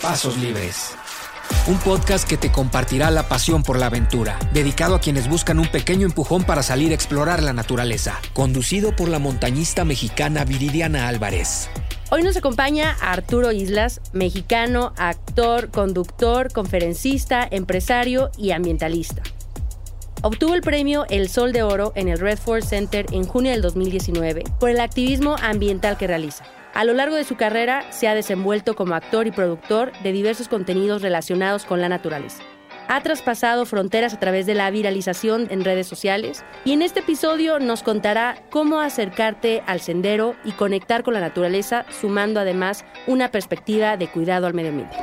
Pasos Libres. Un podcast que te compartirá la pasión por la aventura, dedicado a quienes buscan un pequeño empujón para salir a explorar la naturaleza. Conducido por la montañista mexicana Viridiana Álvarez. Hoy nos acompaña Arturo Islas, mexicano, actor, conductor, conferencista, empresario y ambientalista. Obtuvo el premio El Sol de Oro en el Redford Center en junio del 2019 por el activismo ambiental que realiza. A lo largo de su carrera se ha desenvuelto como actor y productor de diversos contenidos relacionados con la naturaleza. Ha traspasado fronteras a través de la viralización en redes sociales y en este episodio nos contará cómo acercarte al sendero y conectar con la naturaleza, sumando además una perspectiva de cuidado al medio ambiente.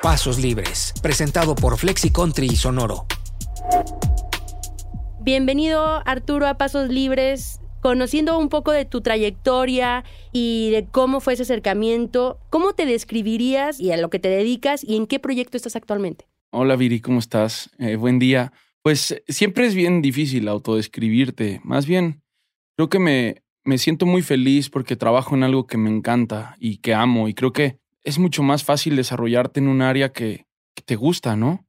Pasos Libres, presentado por Flexi Country y Sonoro. Bienvenido Arturo a Pasos Libres conociendo un poco de tu trayectoria y de cómo fue ese acercamiento, ¿cómo te describirías y a lo que te dedicas y en qué proyecto estás actualmente? Hola Viri, ¿cómo estás? Eh, buen día. Pues siempre es bien difícil autodescribirte. Más bien, creo que me, me siento muy feliz porque trabajo en algo que me encanta y que amo y creo que es mucho más fácil desarrollarte en un área que, que te gusta, ¿no?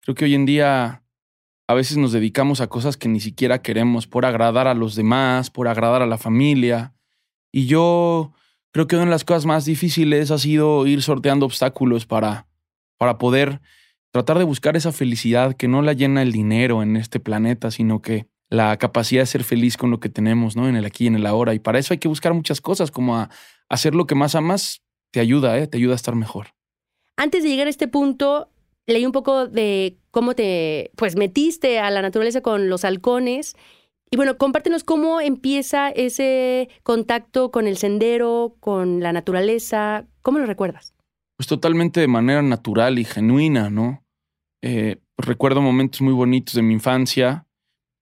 Creo que hoy en día a veces nos dedicamos a cosas que ni siquiera queremos por agradar a los demás, por agradar a la familia. Y yo creo que una de las cosas más difíciles ha sido ir sorteando obstáculos para, para poder tratar de buscar esa felicidad que no la llena el dinero en este planeta, sino que la capacidad de ser feliz con lo que tenemos, ¿no? En el aquí y en el ahora. Y para eso hay que buscar muchas cosas, como a hacer lo que más amas, te ayuda, ¿eh? Te ayuda a estar mejor. Antes de llegar a este punto, leí un poco de cómo te pues metiste a la naturaleza con los halcones. Y bueno, compártenos cómo empieza ese contacto con el sendero, con la naturaleza. ¿Cómo lo recuerdas? Pues totalmente de manera natural y genuina, ¿no? Eh, recuerdo momentos muy bonitos de mi infancia.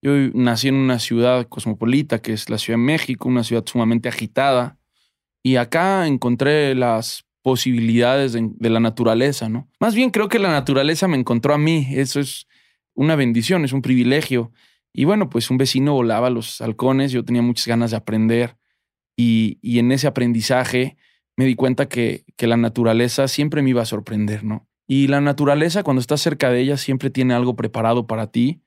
Yo nací en una ciudad cosmopolita, que es la Ciudad de México, una ciudad sumamente agitada. Y acá encontré las posibilidades de, la naturaleza, ¿no? Más bien creo que la naturaleza me encontró a mí, eso es una bendición, es un privilegio. Y bueno, pues un vecino volaba los halcones, yo tenía muchas ganas de aprender y, y en ese aprendizaje me di cuenta que, que, la naturaleza siempre me iba a sorprender, ¿no? Y la naturaleza, cuando estás cerca de ella, siempre tiene algo preparado para ti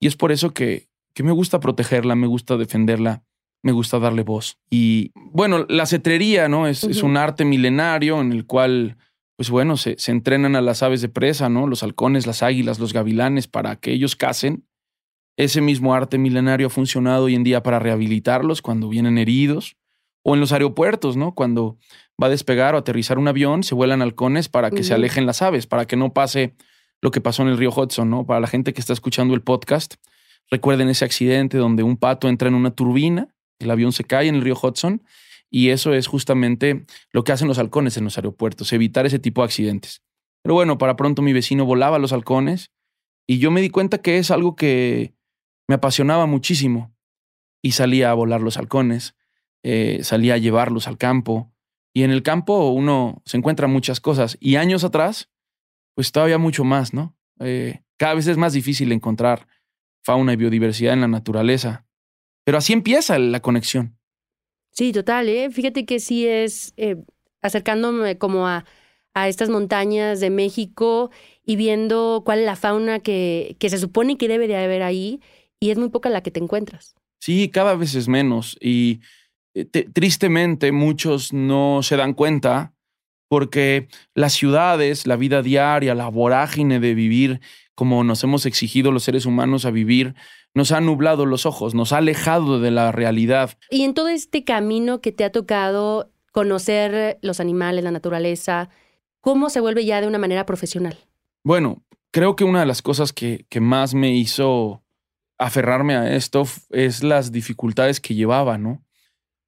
y es por eso que, que me gusta protegerla, me gusta defenderla me gusta darle voz. Y bueno, la cetrería, ¿no? Es, es un arte milenario en el cual, pues bueno, se, se, entrenan a las aves de presa, ¿no? Los halcones, las águilas, los gavilanes, para que ellos casen. Ese mismo arte milenario ha funcionado hoy en día para rehabilitarlos cuando vienen heridos. O en los aeropuertos, ¿no? Cuando va a despegar o aterrizar un avión, se vuelan halcones para que se alejen las aves, para que no pase lo que pasó en el río Hudson, ¿no? Para la gente que está escuchando el podcast, recuerden ese accidente donde un pato entra en una turbina el avión se cae en el río Hudson y eso es justamente lo que hacen los halcones en los aeropuertos, evitar ese tipo de accidentes. Pero bueno, para pronto mi vecino volaba los halcones y yo me di cuenta que es algo que me apasionaba muchísimo y salía a volar los halcones, eh, salía a llevarlos al campo y en el campo uno se encuentra muchas cosas y años atrás, pues todavía mucho más, ¿no? Eh, cada vez es más difícil encontrar fauna y biodiversidad en la naturaleza. Pero así empieza la conexión. Sí, total, ¿eh? Fíjate que sí es eh, acercándome como a, a, estas montañas de México y viendo cuál es la fauna que, que se supone que debe de haber ahí y es muy poca la que te encuentras. Sí, cada vez es menos y eh, tristemente muchos no se dan cuenta porque las ciudades, la vida diaria, la vorágine de vivir como nos hemos exigido los seres humanos a vivir, nos ha nublado los ojos, nos ha alejado de la realidad. Y en todo este camino que te ha tocado conocer los animales, la naturaleza, ¿cómo se vuelve ya de una manera profesional? Bueno, creo que una de las cosas que, que más me hizo aferrarme a esto es las dificultades que llevaba, ¿no?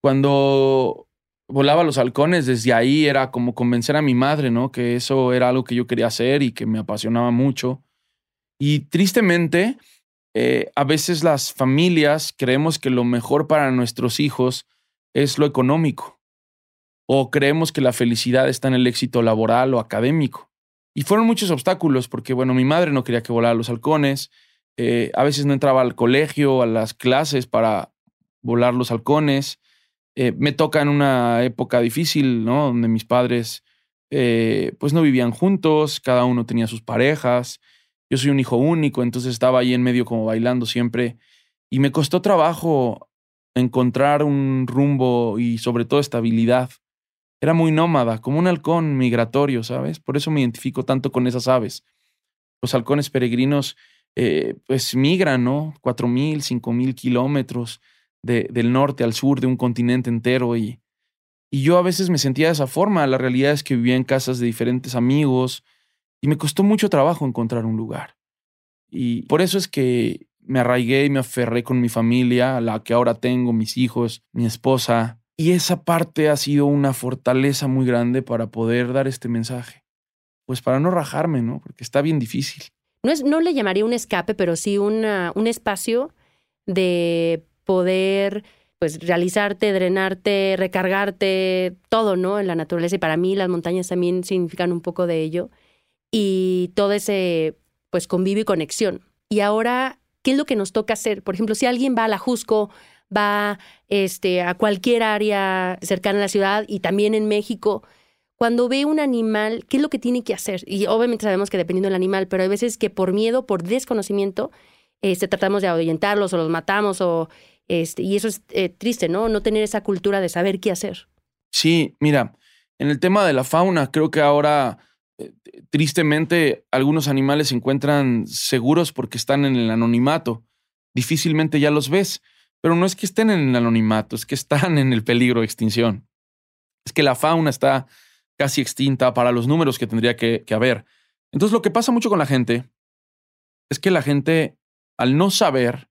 Cuando volaba los halcones, desde ahí era como convencer a mi madre, ¿no? Que eso era algo que yo quería hacer y que me apasionaba mucho. Y tristemente, eh, a veces las familias creemos que lo mejor para nuestros hijos es lo económico. O creemos que la felicidad está en el éxito laboral o académico. Y fueron muchos obstáculos porque, bueno, mi madre no quería que volara los halcones. Eh, a veces no entraba al colegio, a las clases para volar los halcones. Eh, me toca en una época difícil, ¿no? Donde mis padres, pues no vivían juntos, cada uno tenía sus parejas. Yo soy un hijo único, entonces estaba ahí en medio como bailando siempre. Y me costó trabajo encontrar un rumbo y sobre todo estabilidad. Era muy nómada, como un halcón migratorio, ¿sabes? Por eso me identifico tanto con esas aves. Los halcones peregrinos, eh, pues migran, ¿no? Cuatro mil, cinco mil kilómetros del norte al sur de un continente entero y, y yo a veces me sentía de esa forma. La realidad es que vivía en casas de diferentes amigos, y me costó mucho trabajo encontrar un lugar. Y por eso es que me arraigué y me aferré con mi familia, la que ahora tengo, mis hijos, mi esposa. Y esa parte ha sido una fortaleza muy grande para poder dar este mensaje. Pues para no rajarme, ¿no? Porque está bien difícil. No, es, no le llamaría un escape, pero sí un espacio de poder pues realizarte, drenarte, recargarte, todo, ¿no? En la naturaleza. Y para mí las montañas también significan un poco de ello y todo ese pues convivio y conexión. Y ahora, ¿qué es lo que nos toca hacer? Por ejemplo, si alguien va a la Jusco, va este, a cualquier área cercana a la ciudad y también en México, cuando ve un animal, ¿qué es lo que tiene que hacer? Y obviamente sabemos que dependiendo del animal, pero hay veces que por miedo, por desconocimiento, este, tratamos de ahuyentarlos o los matamos o este, y eso es eh, triste, ¿no? No tener esa cultura de saber qué hacer. Sí, mira, en el tema de la fauna, creo que ahora tristemente algunos animales se encuentran seguros porque están en el anonimato. Difícilmente ya los ves, pero no es que estén en el anonimato, es que están en el peligro de extinción. Es que la fauna está casi extinta para los números que tendría que, que haber. Entonces lo que pasa mucho con la gente es que la gente, al no saber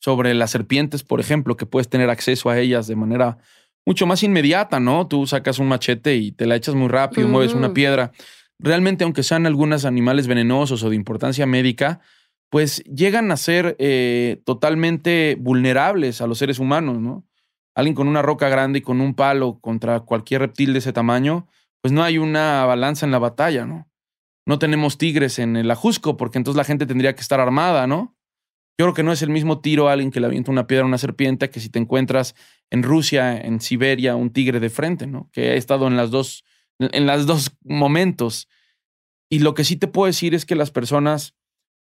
sobre las serpientes, por ejemplo, que puedes tener acceso a ellas de manera mucho más inmediata, ¿no? Tú sacas un machete y te la echas muy rápido, mueves una piedra realmente aunque sean algunos animales venenosos o de importancia médica, pues llegan a ser eh, totalmente vulnerables a los seres humanos, ¿no? Alguien con una roca grande y con un palo contra cualquier reptil de ese tamaño, pues no hay una balanza en la batalla, ¿no? No tenemos tigres en el ajusco, porque entonces la gente tendría que estar armada, ¿no? Yo creo que no es el mismo tiro a alguien que le avienta una piedra a una serpiente que si te encuentras en Rusia, en Siberia, un tigre de frente, ¿no? Que ha estado en las dos en los dos momentos. Y lo que sí te puedo decir es que las personas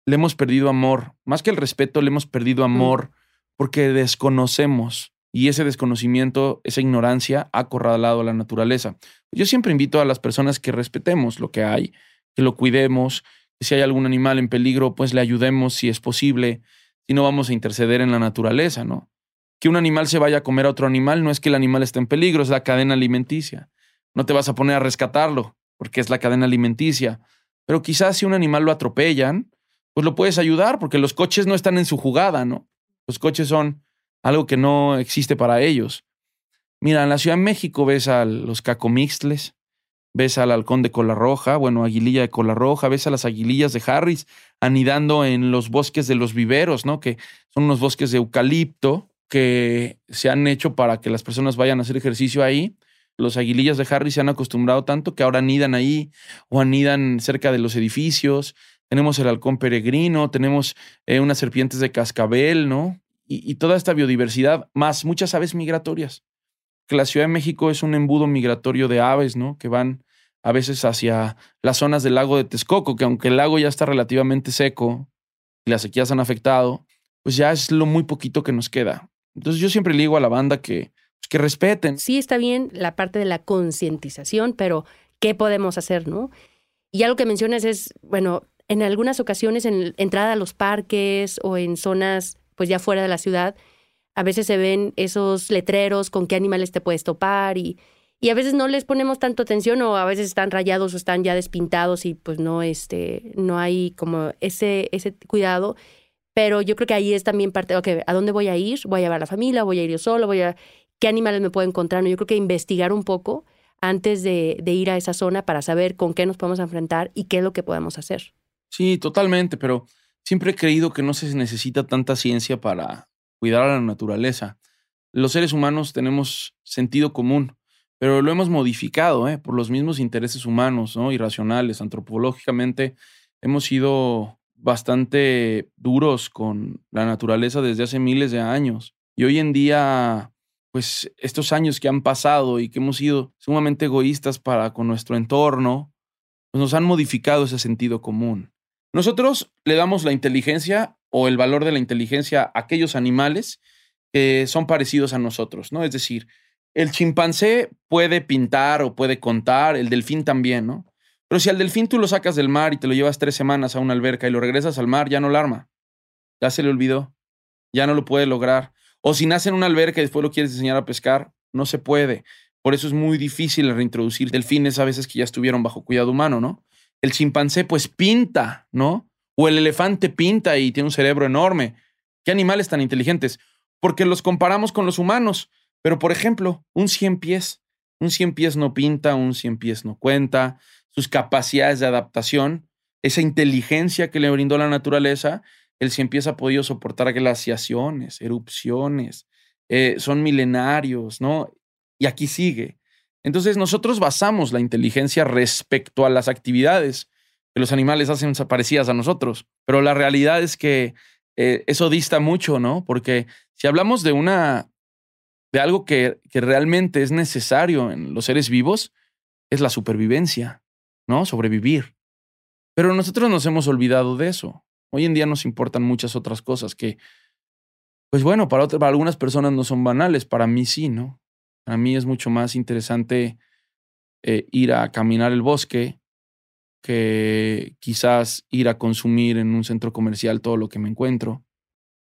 le hemos perdido amor, más que el respeto, le hemos perdido amor porque desconocemos y ese desconocimiento, esa ignorancia ha acorralado a la naturaleza. Yo siempre invito a las personas que respetemos lo que hay, que lo cuidemos, que si hay algún animal en peligro, pues le ayudemos si es posible, si no vamos a interceder en la naturaleza, ¿no? Que un animal se vaya a comer a otro animal no es que el animal esté en peligro, es la cadena alimenticia. No te vas a poner a rescatarlo, porque es la cadena alimenticia. Pero quizás si un animal lo atropellan, pues lo puedes ayudar, porque los coches no están en su jugada, ¿no? Los coches son algo que no existe para ellos. Mira, en la Ciudad de México ves a los cacomixtles, ves al halcón de cola roja, bueno, aguililla de cola roja, ves a las aguilillas de Harris anidando en los bosques de los viveros, ¿no? Que son unos bosques de eucalipto que se han hecho para que las personas vayan a hacer ejercicio ahí los aguilillas de Harry se han acostumbrado tanto que ahora anidan ahí o anidan cerca de los edificios. Tenemos el halcón peregrino, tenemos eh, unas serpientes de cascabel, ¿no? Y, toda esta biodiversidad, más muchas aves migratorias. Que la Ciudad de México es un embudo migratorio de aves, ¿no? Que van a veces hacia las zonas del lago de Texcoco, que aunque el lago ya está relativamente seco y las sequías han afectado, pues ya es lo muy poquito que nos queda. Entonces yo siempre le digo a la banda que que respeten. Sí está bien la parte de la concientización, pero ¿qué podemos hacer, no? Y algo que mencionas es, bueno, en algunas ocasiones en entrada a los parques o en zonas pues ya fuera de la ciudad, a veces se ven esos letreros con qué animales te puedes topar y, y a veces no les ponemos tanto atención o a veces están rayados o están ya despintados y pues no, este, no hay como ese, ese cuidado. Pero yo creo que ahí es también parte, ok, ¿a dónde voy a ir? ¿Voy a llevar a la familia? ¿Voy a ir yo solo? ¿Voy a, ¿Qué animales me puedo encontrar? Yo creo que investigar un poco antes de, ir a esa zona para saber con qué nos podemos enfrentar y qué es lo que podemos hacer. Sí, totalmente, pero siempre he creído que no se necesita tanta ciencia para cuidar a la naturaleza. Los seres humanos tenemos sentido común, pero lo hemos modificado ¿eh? por los mismos intereses humanos, ¿no? irracionales, antropológicamente. Hemos sido bastante duros con la naturaleza desde hace miles de años. Y hoy en día, pues estos años que han pasado y que hemos sido sumamente egoístas para con nuestro entorno, pues nos han modificado ese sentido común. Nosotros le damos la inteligencia o el valor de la inteligencia a aquellos animales que son parecidos a nosotros, ¿no? Es decir, el chimpancé puede pintar o puede contar, el delfín también, ¿no? Pero si al delfín tú lo sacas del mar y te lo llevas tres semanas a una alberca y lo regresas al mar, ya no lo arma. Ya se le olvidó. Ya no lo puede lograr. O si nace en una alberca y después lo quieres enseñar a pescar, no se puede. Por eso es muy difícil reintroducir delfines a veces que ya estuvieron bajo cuidado humano, ¿no? El chimpancé pues pinta, ¿no? O el elefante pinta y tiene un cerebro enorme. ¿Qué animales tan inteligentes? Porque los comparamos con los humanos. Pero, por ejemplo, un cien pies. Un cien pies no pinta, un cien pies no cuenta. Sus capacidades de adaptación, esa inteligencia que le brindó la naturaleza, el cien pies ha podido soportar glaciaciones, erupciones. Eh, son milenarios, ¿no? Y aquí sigue. Entonces, nosotros basamos la inteligencia respecto a las actividades que los animales hacen parecidas a nosotros. Pero la realidad es que eh, eso dista mucho, ¿no? Porque si hablamos de una, de algo que, que realmente es necesario en los seres vivos, es la supervivencia, ¿no? Sobrevivir. Pero nosotros nos hemos olvidado de eso. Hoy en día nos importan muchas otras cosas que, pues bueno, para, otras, para algunas personas no son banales, para mí sí, ¿no? Para mí es mucho más interesante eh, ir a caminar el bosque que quizás ir a consumir en un centro comercial todo lo que me encuentro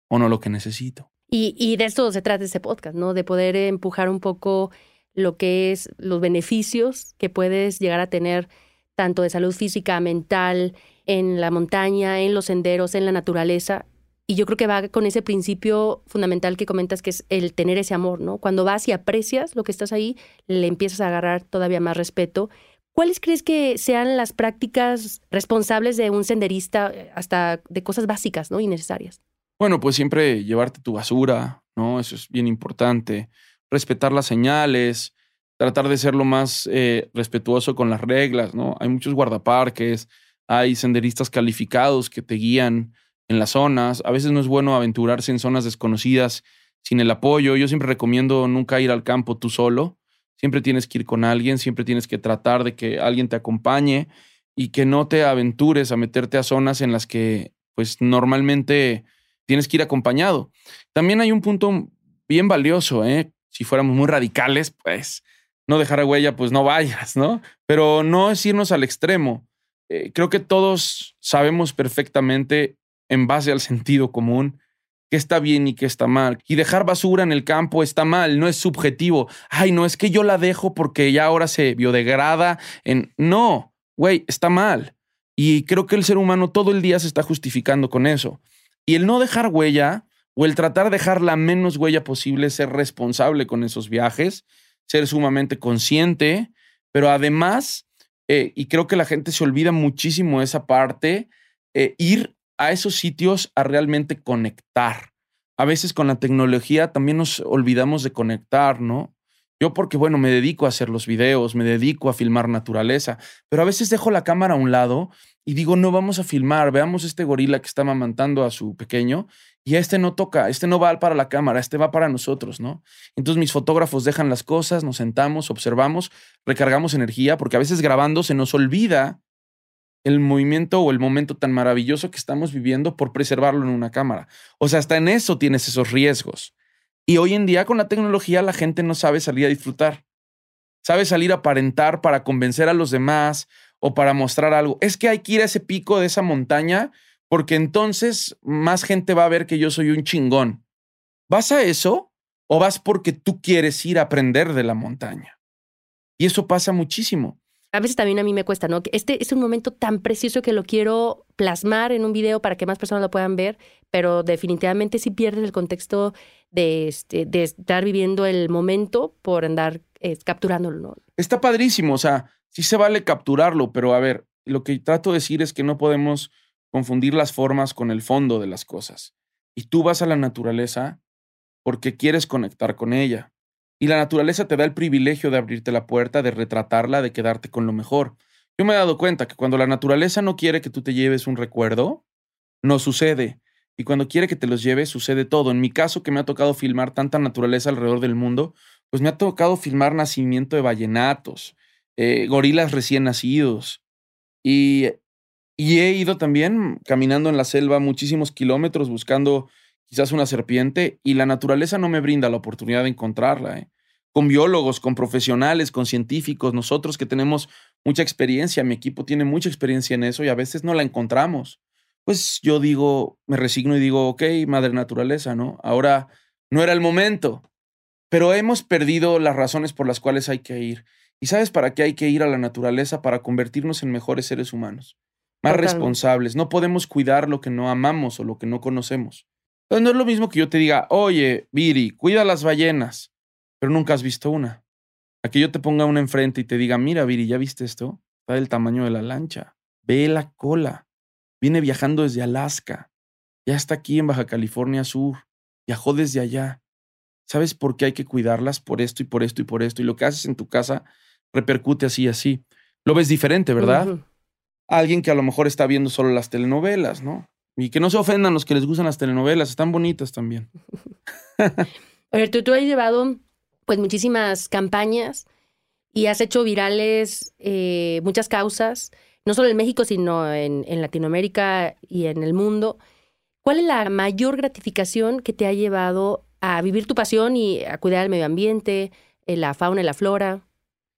o no lo que necesito. Y, y de esto se trata este podcast, ¿no? De poder empujar un poco lo que es los beneficios que puedes llegar a tener tanto de salud física, mental, en la montaña, en los senderos, en la naturaleza. Y yo creo que va con ese principio fundamental que comentas, que es el tener ese amor, ¿no? Cuando vas y aprecias lo que estás ahí, le empiezas a agarrar todavía más respeto ¿Cuáles crees que sean las prácticas responsables de un senderista eh, hasta de cosas básicas, ¿no? Y necesarias. Bueno, pues siempre llevarte tu basura, ¿no? Eso es bien importante. Respetar las señales, tratar de ser lo más eh, respetuoso con las reglas, ¿no? Hay muchos guardaparques, hay senderistas calificados que te guían en las zonas. A veces no es bueno aventurarse en zonas desconocidas sin el apoyo. Yo siempre recomiendo nunca ir al campo tú solo Siempre tienes que ir con alguien, siempre tienes que tratar de que alguien te acompañe y que no te aventures a meterte a zonas en las que pues normalmente tienes que ir acompañado. También hay un punto bien valioso, ¿eh? Si fuéramos muy radicales, pues no dejar a huella, pues no vayas, ¿no? Pero no es irnos al extremo. Eh, creo que todos sabemos perfectamente, en base al sentido común, qué está bien y qué está mal. Y dejar basura en el campo está mal, no es subjetivo. Ay, no, es que yo la dejo porque ya ahora se biodegrada en... No, güey, está mal. Y creo que el ser humano todo el día se está justificando con eso. Y el no dejar huella o el tratar de dejar la menos huella posible, ser responsable con esos viajes, ser sumamente consciente, pero además, eh, y creo que la gente se olvida muchísimo de esa parte, eh, ir a esos sitios a realmente conectar. A veces con la tecnología también nos olvidamos de conectar, ¿no? Yo porque, bueno, me dedico a hacer los videos, me dedico a filmar naturaleza, pero a veces dejo la cámara a un lado y digo, no vamos a filmar, veamos este gorila que está mamantando a su pequeño y este no toca, este no va para la cámara, este va para nosotros, ¿no? Entonces mis fotógrafos dejan las cosas, nos sentamos, observamos, recargamos energía, porque a veces grabando se nos olvida el movimiento o el momento tan maravilloso que estamos viviendo por preservarlo en una cámara. O sea, hasta en eso tienes esos riesgos. Y hoy en día con la tecnología la gente no sabe salir a disfrutar. Sabe salir a aparentar para convencer a los demás o para mostrar algo. Es que hay que ir a ese pico de esa montaña porque entonces más gente va a ver que yo soy un chingón. ¿Vas a eso o vas porque tú quieres ir a aprender de la montaña? Y eso pasa muchísimo. A veces también a mí me cuesta, ¿no? Este es un momento tan preciso que lo quiero plasmar en un video para que más personas lo puedan ver, pero definitivamente sí pierdes el contexto de, este, de estar viviendo el momento por andar eh, capturándolo, ¿no? Está padrísimo, o sea, sí se vale capturarlo, pero a ver, lo que trato de decir es que no podemos confundir las formas con el fondo de las cosas. Y tú vas a la naturaleza porque quieres conectar con ella. Y la naturaleza te da el privilegio de abrirte la puerta, de retratarla, de quedarte con lo mejor. Yo me he dado cuenta que cuando la naturaleza no quiere que tú te lleves un recuerdo, no sucede. Y cuando quiere que te los lleves, sucede todo. En mi caso, que me ha tocado filmar tanta naturaleza alrededor del mundo, pues me ha tocado filmar nacimiento de vallenatos, eh, gorilas recién nacidos. Y, y he ido también caminando en la selva muchísimos kilómetros buscando quizás una serpiente, y la naturaleza no me brinda la oportunidad de encontrarla. ¿eh? Con biólogos, con profesionales, con científicos, nosotros que tenemos mucha experiencia, mi equipo tiene mucha experiencia en eso y a veces no la encontramos. Pues yo digo, me resigno y digo, ok, madre naturaleza, ¿no? Ahora no era el momento, pero hemos perdido las razones por las cuales hay que ir. ¿Y sabes para qué hay que ir a la naturaleza? Para convertirnos en mejores seres humanos, más responsables. No podemos cuidar lo que no amamos o lo que no conocemos. Entonces no es lo mismo que yo te diga, oye, Viri, cuida las ballenas, pero nunca has visto una. A que yo te ponga una enfrente y te diga, mira, Viri, ¿ya viste esto? Está del tamaño de la lancha. Ve la cola. Viene viajando desde Alaska. Ya está aquí en Baja California Sur. Viajó desde allá. ¿Sabes por qué hay que cuidarlas? Por esto y por esto y por esto. Y lo que haces en tu casa repercute así y así. Lo ves diferente, ¿verdad? Alguien que a lo mejor está viendo solo las telenovelas, ¿no? Y que no se ofendan los que les gustan las telenovelas, están bonitas también. Oye, tú, tú has llevado pues muchísimas campañas y has hecho virales eh, muchas causas, no solo en México, sino en, en, Latinoamérica y en el mundo. ¿Cuál es la mayor gratificación que te ha llevado a vivir tu pasión y a cuidar el medio ambiente, eh, la fauna y la flora?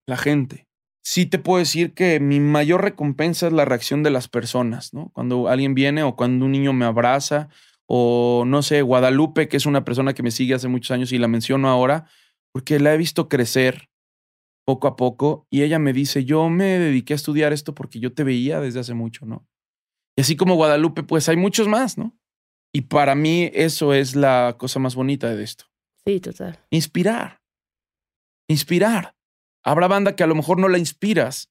La gente sí te puedo decir que mi mayor recompensa es la reacción de las personas, ¿no? Cuando alguien viene o cuando un niño me abraza o no sé, Guadalupe, que es una persona que me sigue hace muchos años y la menciono ahora, porque la he visto crecer poco a poco y ella me dice, yo me dediqué a estudiar esto porque yo te veía desde hace mucho, ¿no? Y así como Guadalupe, pues hay muchos más, ¿no? Y para mí eso es la cosa más bonita de esto. Sí, total. Inspirar. Inspirar. Habrá banda que a lo mejor no la inspiras.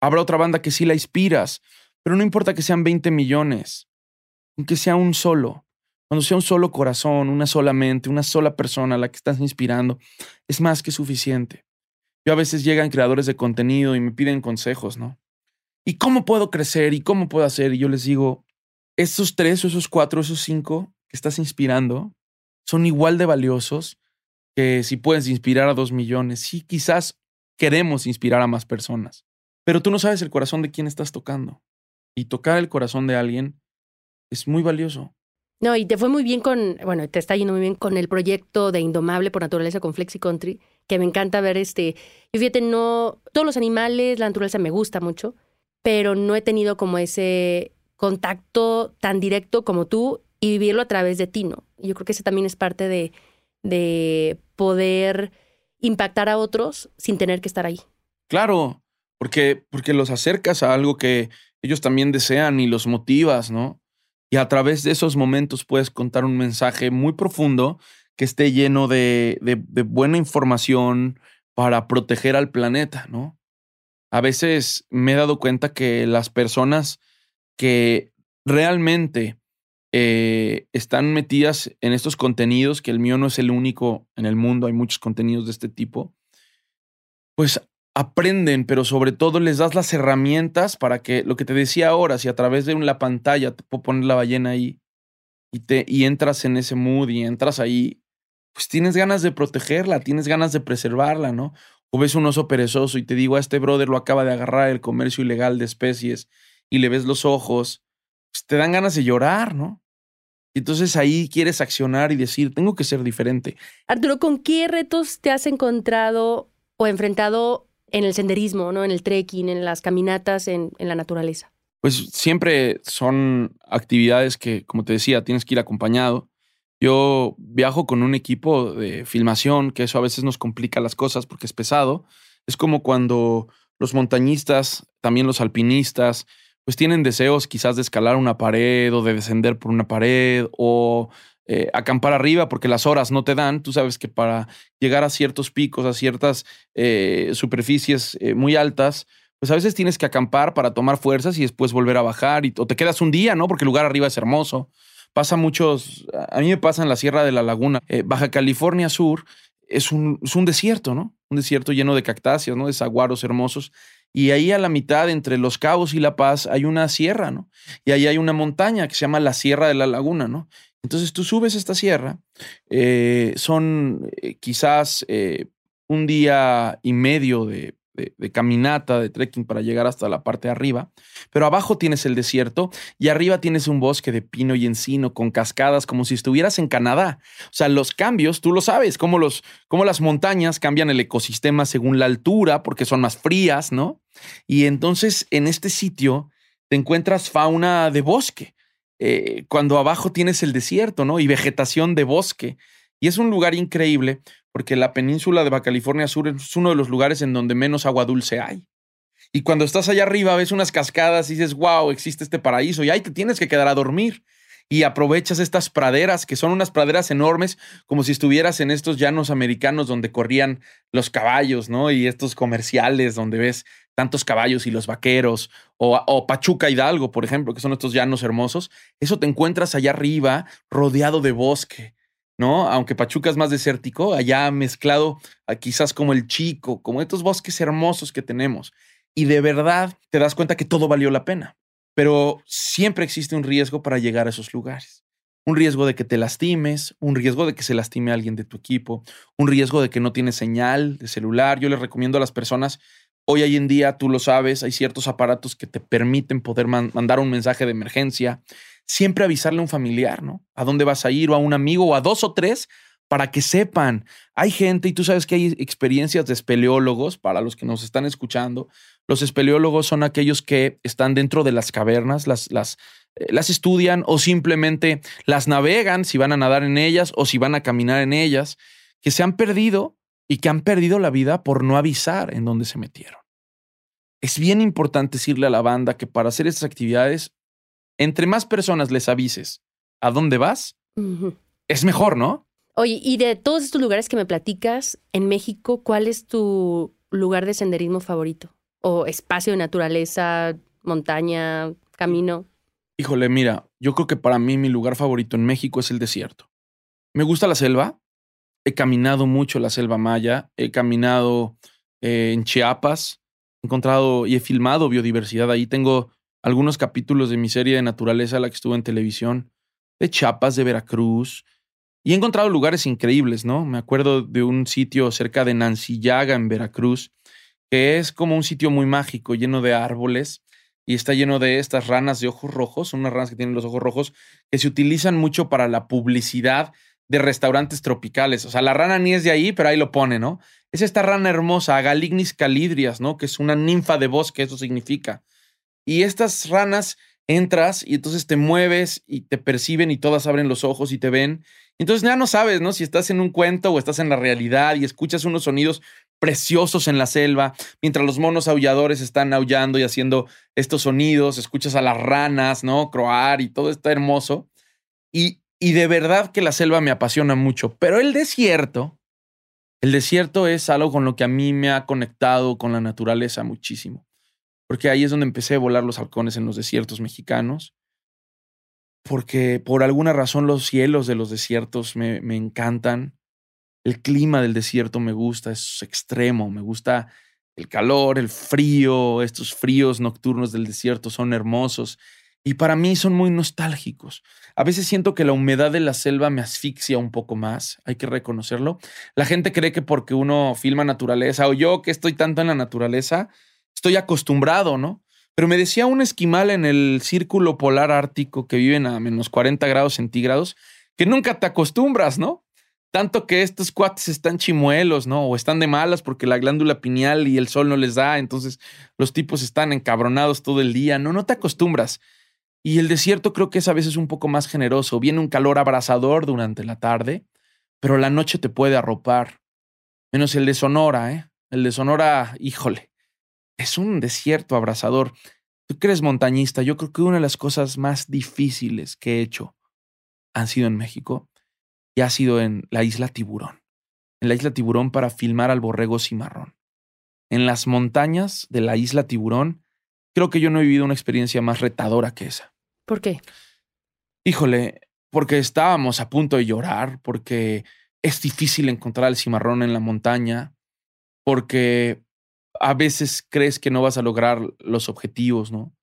Habrá otra banda que sí la inspiras. Pero no importa que sean 20 millones. Aunque sea un solo. Cuando sea un solo corazón, una sola mente, una sola persona a la que estás inspirando, es más que suficiente. Yo a veces llegan creadores de contenido y me piden consejos, ¿no? ¿Y cómo puedo crecer? ¿Y cómo puedo hacer? Y yo les digo, esos tres, esos cuatro, esos cinco que estás inspirando son igual de valiosos que si puedes inspirar a dos millones. Sí, quizás queremos inspirar a más personas. Pero tú no sabes el corazón de quién estás tocando. Y tocar el corazón de alguien es muy valioso. No, y te fue muy bien con, bueno, te está yendo muy bien con el proyecto de Indomable por Naturaleza con Flexi Country, que me encanta ver este. Y fíjate, no, todos los animales, la naturaleza me gusta mucho, pero no he tenido como ese contacto tan directo como tú y vivirlo a través de ti, ¿no? Yo creo que ese también es parte de, de poder impactar a otros sin tener que estar ahí. Claro, porque, porque los acercas a algo que ellos también desean y los motivas, ¿no? Y a través de esos momentos puedes contar un mensaje muy profundo que esté lleno de, de, de buena información para proteger al planeta, ¿no? A veces me he dado cuenta que las personas que realmente eh, están metidas en estos contenidos, que el mío no es el único en el mundo, hay muchos contenidos de este tipo, pues aprenden, pero sobre todo les das las herramientas para que, lo que te decía ahora, si a través de la pantalla te puedo poner la ballena ahí y, te, y entras en ese mood y entras ahí, pues tienes ganas de protegerla, tienes ganas de preservarla, ¿no? O ves un oso perezoso y te digo, a este brother lo acaba de agarrar el comercio ilegal de especies y le ves los ojos, pues te dan ganas de llorar, ¿no? Y entonces ahí quieres accionar y decir, tengo que ser diferente. Arturo, ¿con qué retos te has encontrado o enfrentado en el senderismo, ¿no? en el trekking, en las caminatas, en, en la naturaleza? Pues siempre son actividades que, como te decía, tienes que ir acompañado. Yo viajo con un equipo de filmación, que eso a veces nos complica las cosas porque es pesado. Es como cuando los montañistas, también los alpinistas, pues tienen deseos quizás de escalar una pared o de descender por una pared o eh, acampar arriba porque las horas no te dan. Tú sabes que para llegar a ciertos picos, a ciertas eh, superficies eh, muy altas, pues a veces tienes que acampar para tomar fuerzas y después volver a bajar y, o te quedas un día, ¿no? Porque el lugar arriba es hermoso. Pasa muchos, a mí me pasa en la Sierra de la Laguna, Baja California Sur, es un, es un desierto, ¿no? Un desierto lleno de cactáceas, ¿no? De saguaros hermosos. Y ahí a la mitad, entre Los Cabos y La Paz, hay una sierra, ¿no? Y ahí hay una montaña que se llama la Sierra de la Laguna, ¿no? Entonces tú subes esta sierra, eh, son eh, quizás eh, un día y medio de, de, caminata, de trekking para llegar hasta la parte de arriba, pero abajo tienes el desierto y arriba tienes un bosque de pino y encino con cascadas como si estuvieras en Canadá. O sea, los cambios, tú lo sabes, cómo, los, las montañas cambian el ecosistema según la altura, porque son más frías, ¿no? Y entonces en este sitio te encuentras fauna de bosque. Eh, cuando abajo tienes el desierto, ¿no? Y vegetación de bosque. Y es un lugar increíble porque la península de Baja California Sur es uno de los lugares en donde menos agua dulce hay. Y cuando estás allá arriba ves unas cascadas y dices, wow, existe este paraíso y ahí te tienes que quedar a dormir. Y aprovechas estas praderas, que son unas praderas enormes, como si estuvieras en estos llanos americanos donde corrían los caballos, ¿no? Y estos comerciales donde ves tantos caballos y los vaqueros, o, o, Pachuca Hidalgo, por ejemplo, que son estos llanos hermosos. Eso te encuentras allá arriba, rodeado de bosque, ¿no? Aunque Pachuca es más desértico, allá mezclado quizás como el Chico, como estos bosques hermosos que tenemos. Y de verdad te das cuenta que todo valió la pena. Pero siempre existe un riesgo para llegar a esos lugares. Un riesgo de que te lastimes, un riesgo de que se lastime alguien de tu equipo, un riesgo de que no tienes señal de celular. Yo les recomiendo a las personas, hoy en día, tú lo sabes, hay ciertos aparatos que te permiten poder mandar un mensaje de emergencia siempre avisarle a un familiar, ¿no? A dónde vas a ir o a un amigo o a dos o tres para que sepan. Hay gente, y tú sabes que hay experiencias de espeleólogos, para los que nos están escuchando. Los espeleólogos son aquellos que están dentro de las cavernas, las, las, eh, las estudian o simplemente las navegan si van a nadar en ellas o si van a caminar en ellas, que se han perdido y que han perdido la vida por no avisar en dónde se metieron. Es bien importante decirle a la banda que para hacer estas actividades entre más personas les avises a dónde vas, es mejor, ¿no? Oye, y de todos estos lugares que me platicas, en México, ¿cuál es tu lugar de senderismo favorito? ¿O espacio de naturaleza, montaña, camino? Híjole, mira, yo creo que para mí mi lugar favorito en México es el desierto. Me gusta la selva. He caminado mucho la selva maya. He caminado eh, en Chiapas. He encontrado y he filmado biodiversidad ahí. Tengo algunos capítulos de mi serie de naturaleza, la que estuvo en televisión, de Chiapas, de Veracruz, y he encontrado lugares increíbles, ¿no? Me acuerdo de un sitio cerca de Nancillaga, en Veracruz, que es como un sitio muy mágico, lleno de árboles, y está lleno de estas ranas de ojos rojos, unas ranas que tienen los ojos rojos, que se utilizan mucho para la publicidad de restaurantes tropicales. O sea, la rana ni es de ahí, pero ahí lo pone, ¿no? Es esta rana hermosa, Agalignis calidrias, ¿no? Que es una ninfa de bosque, eso significa. Y estas ranas entras y entonces te mueves y te perciben y todas abren los ojos y te ven. Entonces ya no sabes, ¿no? Si estás en un cuento o estás en la realidad y escuchas unos sonidos preciosos en la selva, mientras los monos aulladores están aullando y haciendo estos sonidos, escuchas a las ranas, ¿no? Croar y todo está hermoso. Y, y de verdad que la selva me apasiona mucho, pero el desierto, el desierto es algo con lo que a mí me ha conectado con la naturaleza muchísimo porque ahí es donde empecé a volar los halcones en los desiertos mexicanos, porque por alguna razón los cielos de los desiertos me, me encantan, el clima del desierto me gusta, es extremo, me gusta el calor, el frío, estos fríos nocturnos del desierto son hermosos y para mí son muy nostálgicos. A veces siento que la humedad de la selva me asfixia un poco más, hay que reconocerlo. La gente cree que porque uno filma naturaleza o yo que estoy tanto en la naturaleza, estoy acostumbrado, ¿no? Pero me decía un esquimal en el círculo polar ártico que viven a menos 40 grados centígrados que nunca te acostumbras, ¿no? Tanto que estos cuates están chimuelos, ¿no? O están de malas porque la glándula pineal y el sol no les da, entonces los tipos están encabronados todo el día. No, no te acostumbras. Y el desierto creo que es a veces un poco más generoso. Viene un calor abrasador durante la tarde, pero la noche te puede arropar. Menos el de Sonora, ¿eh? El de Sonora, híjole, es un desierto abrasador. Tú que eres montañista, yo creo que una de las cosas más difíciles que he hecho han sido en México y ha sido en la isla Tiburón. En la isla Tiburón para filmar al borrego cimarrón. En las montañas de la isla Tiburón, creo que yo no he vivido una experiencia más retadora que esa. ¿Por qué? Híjole, porque estábamos a punto de llorar, porque es difícil encontrar el cimarrón en la montaña, porque a veces crees que no vas a lograr los objetivos, ¿no?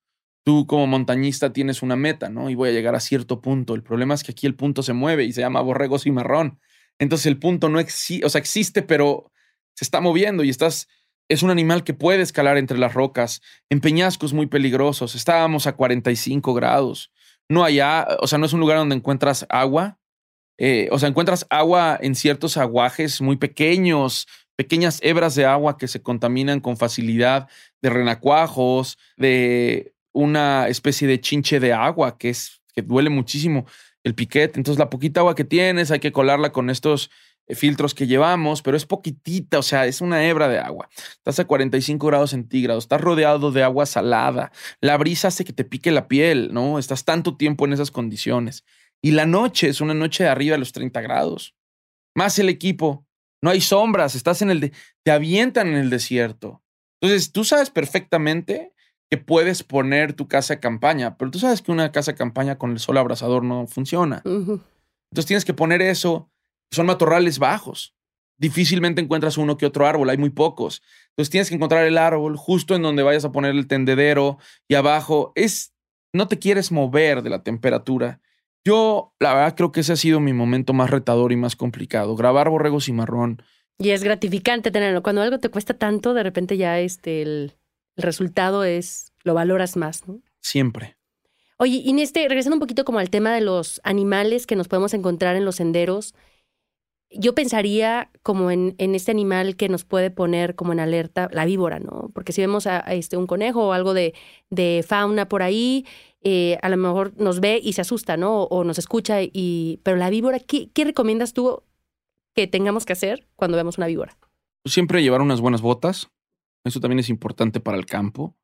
Tú como montañista tienes una meta, ¿no? Y voy a llegar a cierto punto. El problema es que aquí el punto se mueve y se llama borrego cimarrón. Entonces el punto no existe, o sea, existe, pero se está moviendo y estás es un animal que puede escalar entre las rocas, en peñascos muy peligrosos. Estábamos a 45 grados. No hay, o sea, no es un lugar donde encuentras agua. Eh, o sea, encuentras agua en ciertos aguajes muy pequeños, pequeñas hebras de agua que se contaminan con facilidad de renacuajos, de una especie de chinche de agua que es que duele muchísimo el piquete. Entonces, la poquita agua que tienes hay que colarla con estos eh, filtros que llevamos, pero es poquitita, o sea, es una hebra de agua. Estás a 45 grados centígrados, estás rodeado de agua salada, la brisa hace que te pique la piel, ¿no? Estás tanto tiempo en esas condiciones. Y la noche es una noche de arriba de los 30 grados. Más el equipo, no hay sombras, estás en el de, te avientan en el desierto. Entonces, tú sabes perfectamente que puedes poner tu casa de campaña, pero tú sabes que una casa de campaña con el sol abrasador no funciona. Entonces tienes que poner eso son matorrales bajos. Difícilmente encuentras uno que otro árbol, hay muy pocos. Entonces tienes que encontrar el árbol justo en donde vayas a poner el tendedero y abajo. Es, no te quieres mover de la temperatura. Yo, la verdad, creo que ese ha sido mi momento más retador y más complicado. Grabar borregos y marrón. Y es gratificante tenerlo. Cuando algo te cuesta tanto, de repente ya este, el, resultado es, lo valoras más, ¿no? Siempre. Oye, y este, regresando un poquito como al tema de los animales que nos podemos encontrar en los senderos, yo pensaría como en, este animal que nos puede poner como en alerta, la víbora, ¿no? Porque si vemos a, este, un conejo o algo de, de fauna por ahí, eh, a lo mejor nos ve y se asusta, ¿no? O, nos escucha, y, pero la víbora, ¿qué, ¿qué, recomiendas tú que tengamos que hacer cuando vemos una víbora? Siempre llevar unas buenas botas. Eso también es importante para el campo.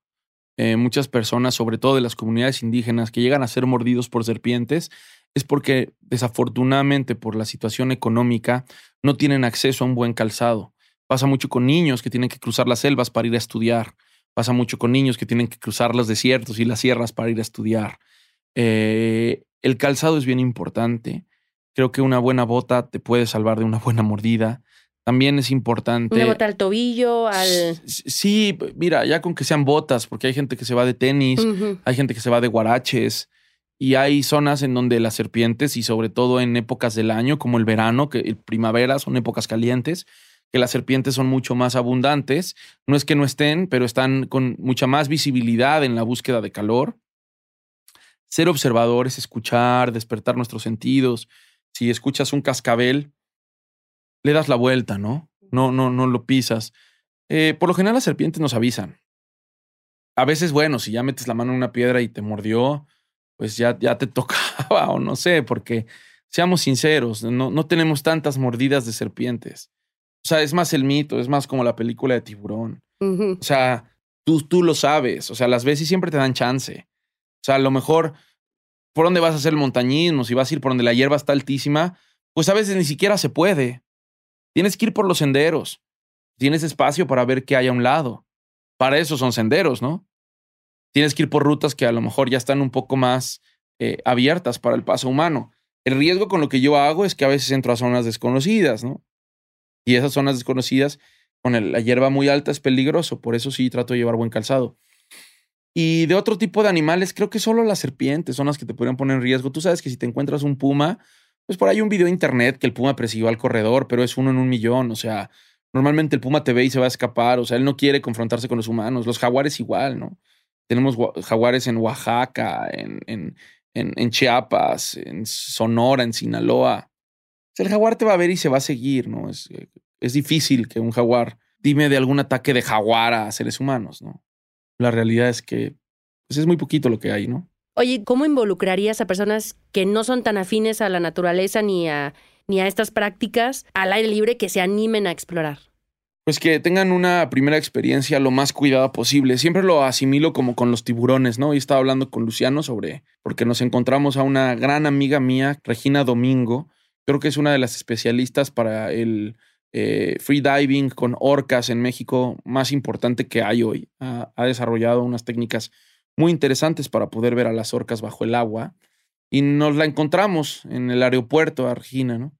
Eh, muchas personas, sobre todo de las comunidades indígenas, que llegan a ser mordidos por serpientes, es porque desafortunadamente por la situación económica no tienen acceso a un buen calzado. Pasa mucho con niños que tienen que cruzar las selvas para ir a estudiar. Pasa mucho con niños que tienen que cruzar los desiertos y las sierras para ir a estudiar. Eh, el calzado es bien importante. Creo que una buena bota te puede salvar de una buena mordida. También es importante. Una bota al tobillo, al. Sí, mira, ya con que sean botas, porque hay gente que se va de tenis, hay gente que se va de guaraches y hay zonas en donde las serpientes, y sobre todo en épocas del año, como el verano, que el primavera son épocas calientes, que las serpientes son mucho más abundantes. No es que no estén, pero están con mucha más visibilidad en la búsqueda de calor. Ser observadores, escuchar, despertar nuestros sentidos. Si escuchas un cascabel, le das la vuelta, ¿no? No, no, no lo pisas. Eh, por lo general las serpientes nos avisan. A veces, bueno, si ya metes la mano en una piedra y te mordió, pues ya, ya te tocaba o no sé, porque seamos sinceros, no, no tenemos tantas mordidas de serpientes. O sea, es más el mito, es más como la película de tiburón. O sea, tú, tú lo sabes, o sea, las y siempre te dan chance. O sea, a lo mejor, ¿por dónde vas a hacer el montañismo? Si vas a ir por donde la hierba está altísima, pues a veces ni siquiera se puede. Tienes que ir por los senderos. Tienes espacio para ver qué hay a un lado. Para eso son senderos, ¿no? Tienes que ir por rutas que a lo mejor ya están un poco más eh, abiertas para el paso humano. El riesgo con lo que yo hago es que a veces entro a zonas desconocidas, ¿no? Y esas zonas desconocidas, con la hierba muy alta, es peligroso. Por eso sí trato de llevar buen calzado. Y de otro tipo de animales, creo que solo las serpientes son las que te podrían poner en riesgo. Tú sabes que si te encuentras un puma, pues por ahí hay un video de internet que el puma persiguió al corredor, pero es uno en un millón. O sea, normalmente el puma te ve y se va a escapar. O sea, él no quiere confrontarse con los humanos. Los jaguares igual, ¿no? Tenemos jaguares en Oaxaca, en, Chiapas, en Sonora, en Sinaloa. el jaguar te va a ver y se va a seguir, ¿no? Es, eh, es difícil que un jaguar dime de algún ataque de jaguar a seres humanos, ¿no? La realidad es que pues es muy poquito lo que hay, ¿no? Oye, ¿cómo involucrarías a personas que no son tan afines a la naturaleza ni a, ni a estas prácticas al aire libre que se animen a explorar? Pues que tengan una primera experiencia lo más cuidada posible. Siempre lo asimilo como con los tiburones, ¿no? Y estaba hablando con Luciano sobre, porque nos encontramos a una gran amiga mía, Regina Domingo. Creo que es una de las especialistas para el eh, free diving con orcas en México más importante que hay hoy. Ha, ha desarrollado unas técnicas muy interesantes para poder ver a las orcas bajo el agua. Y nos la encontramos en el aeropuerto, a Regina, ¿no?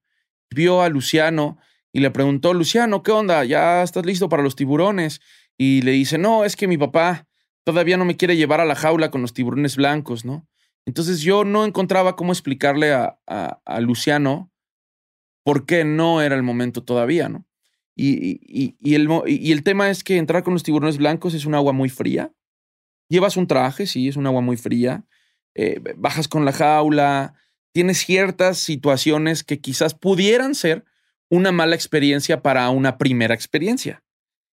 Vio a Luciano y le preguntó, Luciano, ¿qué onda? ¿Ya estás listo para los tiburones? Y le dice, no, es que mi papá todavía no me quiere llevar a la jaula con los tiburones blancos, ¿no? Entonces yo no encontraba cómo explicarle a, a, Luciano por qué no era el momento todavía, ¿no? Y, y, y, el, y el tema es que entrar con los tiburones blancos es un agua muy fría. Llevas un traje, sí, es un agua muy fría. Eh, bajas con la jaula. Tienes ciertas situaciones que quizás pudieran ser una mala experiencia para una primera experiencia.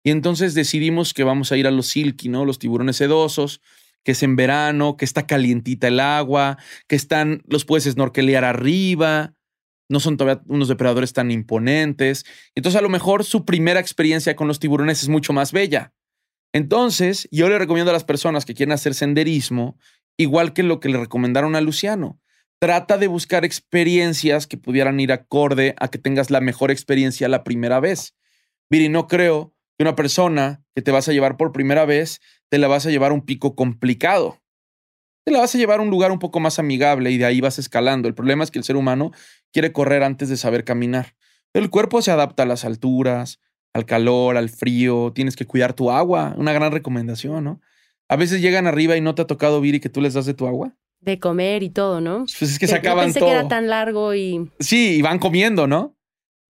Y entonces decidimos que vamos a ir a los silky, ¿no? Los tiburones sedosos, que es en verano, que está calientita el agua, que están, los puedes snorkelear arriba, no son todavía unos depredadores tan imponentes. Entonces a lo mejor su primera experiencia con los tiburones es mucho más bella. Entonces yo le recomiendo a las personas que quieren hacer senderismo, igual que lo que le recomendaron a Luciano, trata de buscar experiencias que pudieran ir acorde a que tengas la mejor experiencia la primera vez. Viri, no creo que una persona que te vas a llevar por primera vez te la vas a llevar a un pico complicado. Te la vas a llevar a un lugar un poco más amigable y de ahí vas escalando. El problema es que el ser humano quiere correr antes de saber caminar. El cuerpo se adapta a las alturas, al calor, al frío. Tienes que cuidar tu agua. Una gran recomendación, ¿no? A veces llegan arriba y no te ha tocado, Viri, que tú les das de tu agua de comer y todo, ¿no? Pues es que, se acaban pensé todo. que era tan largo y... Sí, y van comiendo, ¿no?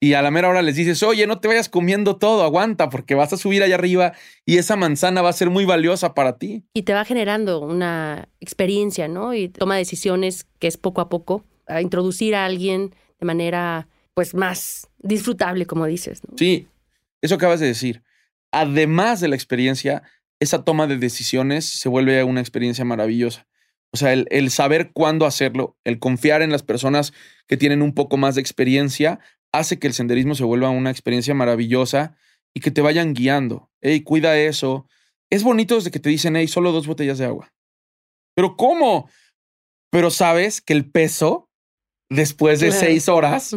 Y a la mera hora les dices, oye, no te vayas comiendo todo, aguanta, porque vas a subir allá arriba y esa manzana va a ser muy valiosa para ti. Y te va generando una experiencia, ¿no? Y toma decisiones que es poco a poco, a introducir a alguien de manera, pues, más disfrutable, como dices. ¿no? Sí, eso acabas de decir. Además de la experiencia, esa toma de decisiones se vuelve una experiencia maravillosa. O sea, el, saber cuándo hacerlo, el confiar en las personas que tienen un poco más de experiencia, hace que el senderismo se vuelva una experiencia maravillosa y que te vayan guiando. Hey, cuida eso. Es bonito desde que te dicen, hey, solo dos botellas de agua. Pero ¿cómo? Pero sabes que el peso, después de seis horas,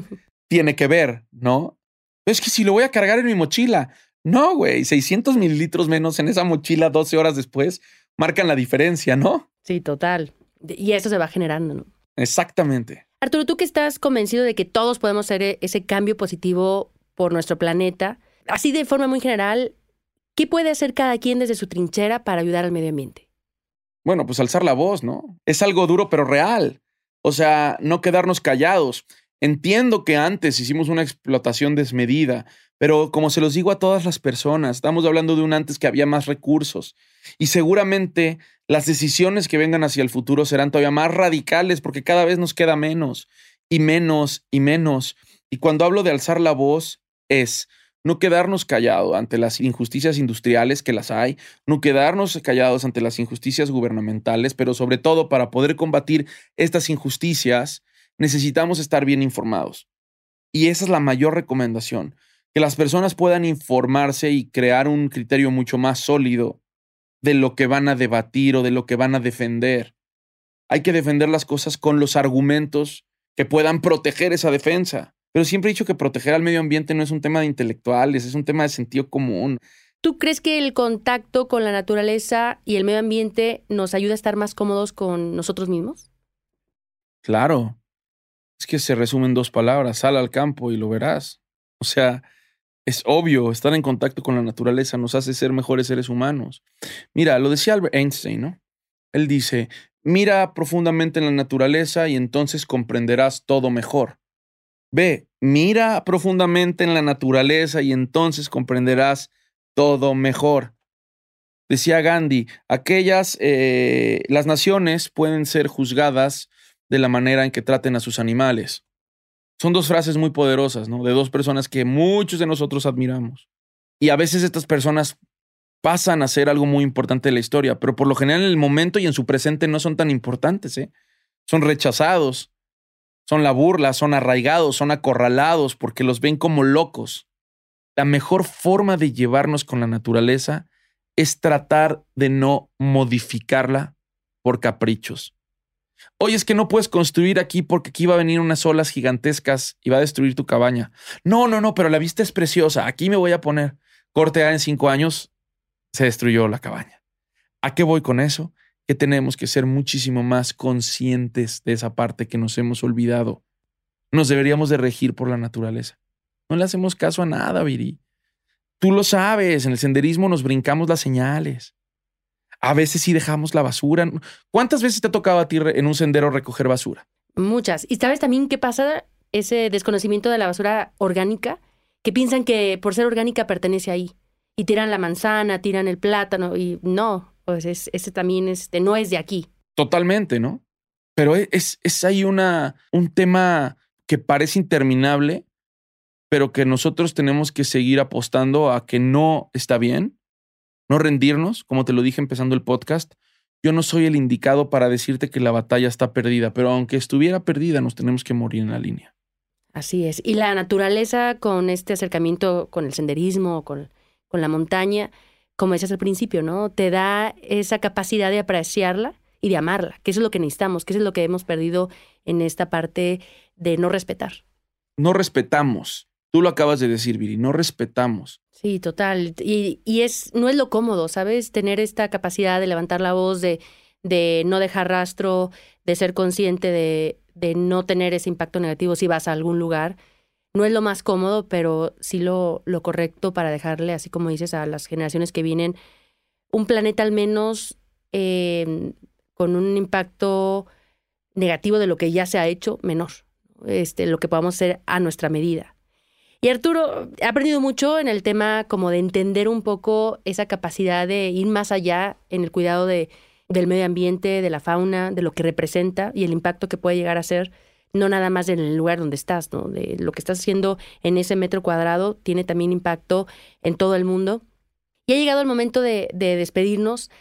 tiene que ver, ¿no? es que si lo voy a cargar en mi mochila, no, güey, 600 mililitros menos en esa mochila 12 horas después marcan la diferencia, ¿no? Sí, total. Y eso se va generando, ¿no? Exactamente. Arturo, tú que estás convencido de que todos podemos hacer e-, ese cambio positivo por nuestro planeta, así de forma muy general, ¿qué puede hacer cada quien desde su trinchera para ayudar al medio ambiente? Bueno, pues alzar la voz, ¿no? Es algo duro pero real. O sea, no quedarnos callados. Entiendo que antes hicimos una explotación desmedida, pero como se los digo a todas las personas, estamos hablando de un antes que había más recursos. Y seguramente las decisiones que vengan hacia el futuro serán todavía más radicales porque cada vez nos queda menos y menos y menos. Y cuando hablo de alzar la voz es no quedarnos callados ante las injusticias industriales que las hay, no quedarnos callados ante las injusticias gubernamentales, pero sobre todo para poder combatir estas injusticias necesitamos estar bien informados. Y esa es la mayor recomendación, que las personas puedan informarse y crear un criterio mucho más sólido de lo que van a debatir o de lo que van a defender. Hay que defender las cosas con los argumentos que puedan proteger esa defensa. Pero siempre he dicho que proteger al medio ambiente no es un tema de intelectuales, es un tema de sentido común. ¿Tú crees que el contacto con la naturaleza y el medio ambiente nos ayuda a estar más cómodos con nosotros mismos? Claro. Es que se resume en dos palabras, sal al campo y lo verás. O sea, es obvio, estar en contacto con la naturaleza nos hace ser mejores seres humanos. Mira, lo decía Albert Einstein, ¿no? Él dice, mira profundamente en la naturaleza y entonces comprenderás todo mejor. Ve, mira profundamente en la naturaleza y entonces comprenderás todo mejor. Decía Gandhi, aquellas, eh, las naciones pueden ser juzgadas de la manera en que traten a sus animales. Son dos frases muy poderosas, ¿no? De dos personas que muchos de nosotros admiramos. Y a veces estas personas pasan a ser algo muy importante de la historia, pero por lo general en el momento y en su presente no son tan importantes, ¿eh? Son rechazados, son la burla, son arraigados, son acorralados porque los ven como locos. la mejor forma de llevarnos con la naturaleza es tratar de no modificarla por caprichos. Oye, es que no puedes construir aquí porque aquí va a venir unas olas gigantescas y va a destruir tu cabaña. No, no, no, pero la vista es preciosa. Aquí me voy a poner. Corte A en cinco años, se destruyó la cabaña. ¿A qué voy con eso? Que tenemos que ser muchísimo más conscientes de esa parte que nos hemos olvidado. Nos deberíamos de regir por la naturaleza. No le hacemos caso a nada, Viri. Tú lo sabes, en el senderismo nos brincamos las señales. A veces sí dejamos la basura. ¿Cuántas veces te ha tocado a ti en un sendero recoger basura? Muchas. ¿Y sabes también qué pasa? Ese desconocimiento de la basura orgánica, que piensan que por ser orgánica pertenece ahí. Y tiran la manzana, tiran el plátano, y no, pues ese también este, no es de aquí. Totalmente, ¿no? Pero e, es, es ahí una, un tema que parece interminable, pero que nosotros tenemos que seguir apostando a que no está bien no rendirnos, como te lo dije empezando el podcast. Yo no soy el indicado para decirte que la batalla está perdida, pero aunque estuviera perdida, nos tenemos que morir en la línea. Así es. Y la naturaleza con este acercamiento con el senderismo, con, con la montaña, como decías al principio, ¿no? Te da esa capacidad de apreciarla y de amarla, que eso es lo que necesitamos, que eso es lo que hemos perdido en esta parte de no respetar. No respetamos. Tú lo acabas de decir, Viri, no respetamos. Sí, total. Y, y, es, no es lo cómodo, ¿sabes? Tener esta capacidad de levantar la voz, de, de no dejar rastro, de ser consciente de, de no tener ese impacto negativo si vas a algún lugar. No es lo más cómodo, pero sí lo, lo correcto para dejarle, así como dices, a las generaciones que vienen, un planeta al menos eh, con un impacto negativo de lo que ya se ha hecho menor, este, lo que podamos hacer a nuestra medida. Y Arturo ha aprendido mucho en el tema como de entender un poco esa capacidad de ir más allá en el cuidado de, del medio ambiente, de la fauna, de lo que representa y el impacto que puede llegar a ser, no nada más en el lugar donde estás, ¿no? De lo que estás haciendo en ese metro cuadrado tiene también impacto en todo el mundo. Y ha llegado el momento de, de despedirnos.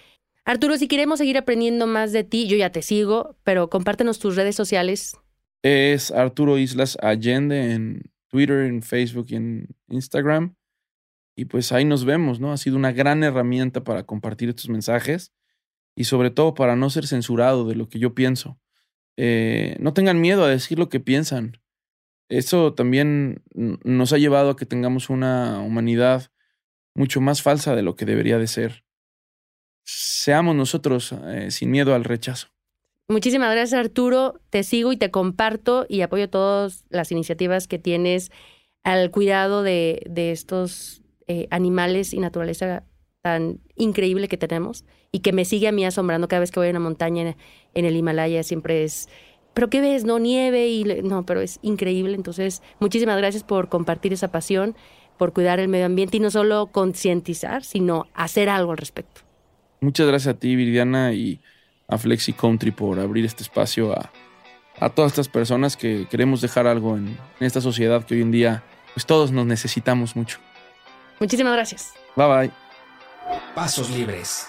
Arturo, si queremos seguir aprendiendo más de ti, yo ya te sigo, pero compártenos tus redes sociales. Es Arturo Islas Allende en Twitter, en Facebook y en Instagram. Y pues ahí nos vemos, ¿no? Ha sido una gran herramienta para compartir estos mensajes y sobre todo para no ser censurado de lo que yo pienso. Eh, no tengan miedo a decir lo que piensan. Eso también nos ha llevado a que tengamos una humanidad mucho más falsa de lo que debería de ser. Seamos nosotros eh, sin miedo al rechazo. Muchísimas gracias Arturo, te sigo y te comparto y apoyo todas las iniciativas que tienes al cuidado de, estos eh, animales y naturaleza tan increíble que tenemos y que me sigue a mí asombrando cada vez que voy a una montaña en, el Himalaya, siempre es, pero ¿qué ves? No nieve y no, pero es increíble. Entonces, muchísimas gracias por compartir esa pasión, por cuidar el medio ambiente y no solo concientizar, sino hacer algo al respecto. Muchas gracias a ti, Viridiana, y a Flexi Country por abrir este espacio a, a todas estas personas que queremos dejar algo en, en, esta sociedad que hoy en día pues todos nos necesitamos mucho. Muchísimas gracias. Bye bye. Pasos Libres.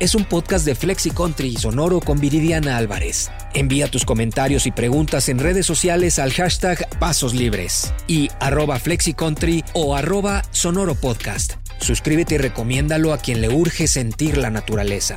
Es un podcast de Flexi Country y Sonoro con Viridiana Álvarez. Envía tus comentarios y preguntas en redes sociales al hashtag Pasos Libres y arroba FlexiCountry o arroba Sonoro Podcast. Suscríbete y recomiéndalo a quien le urge sentir la naturaleza.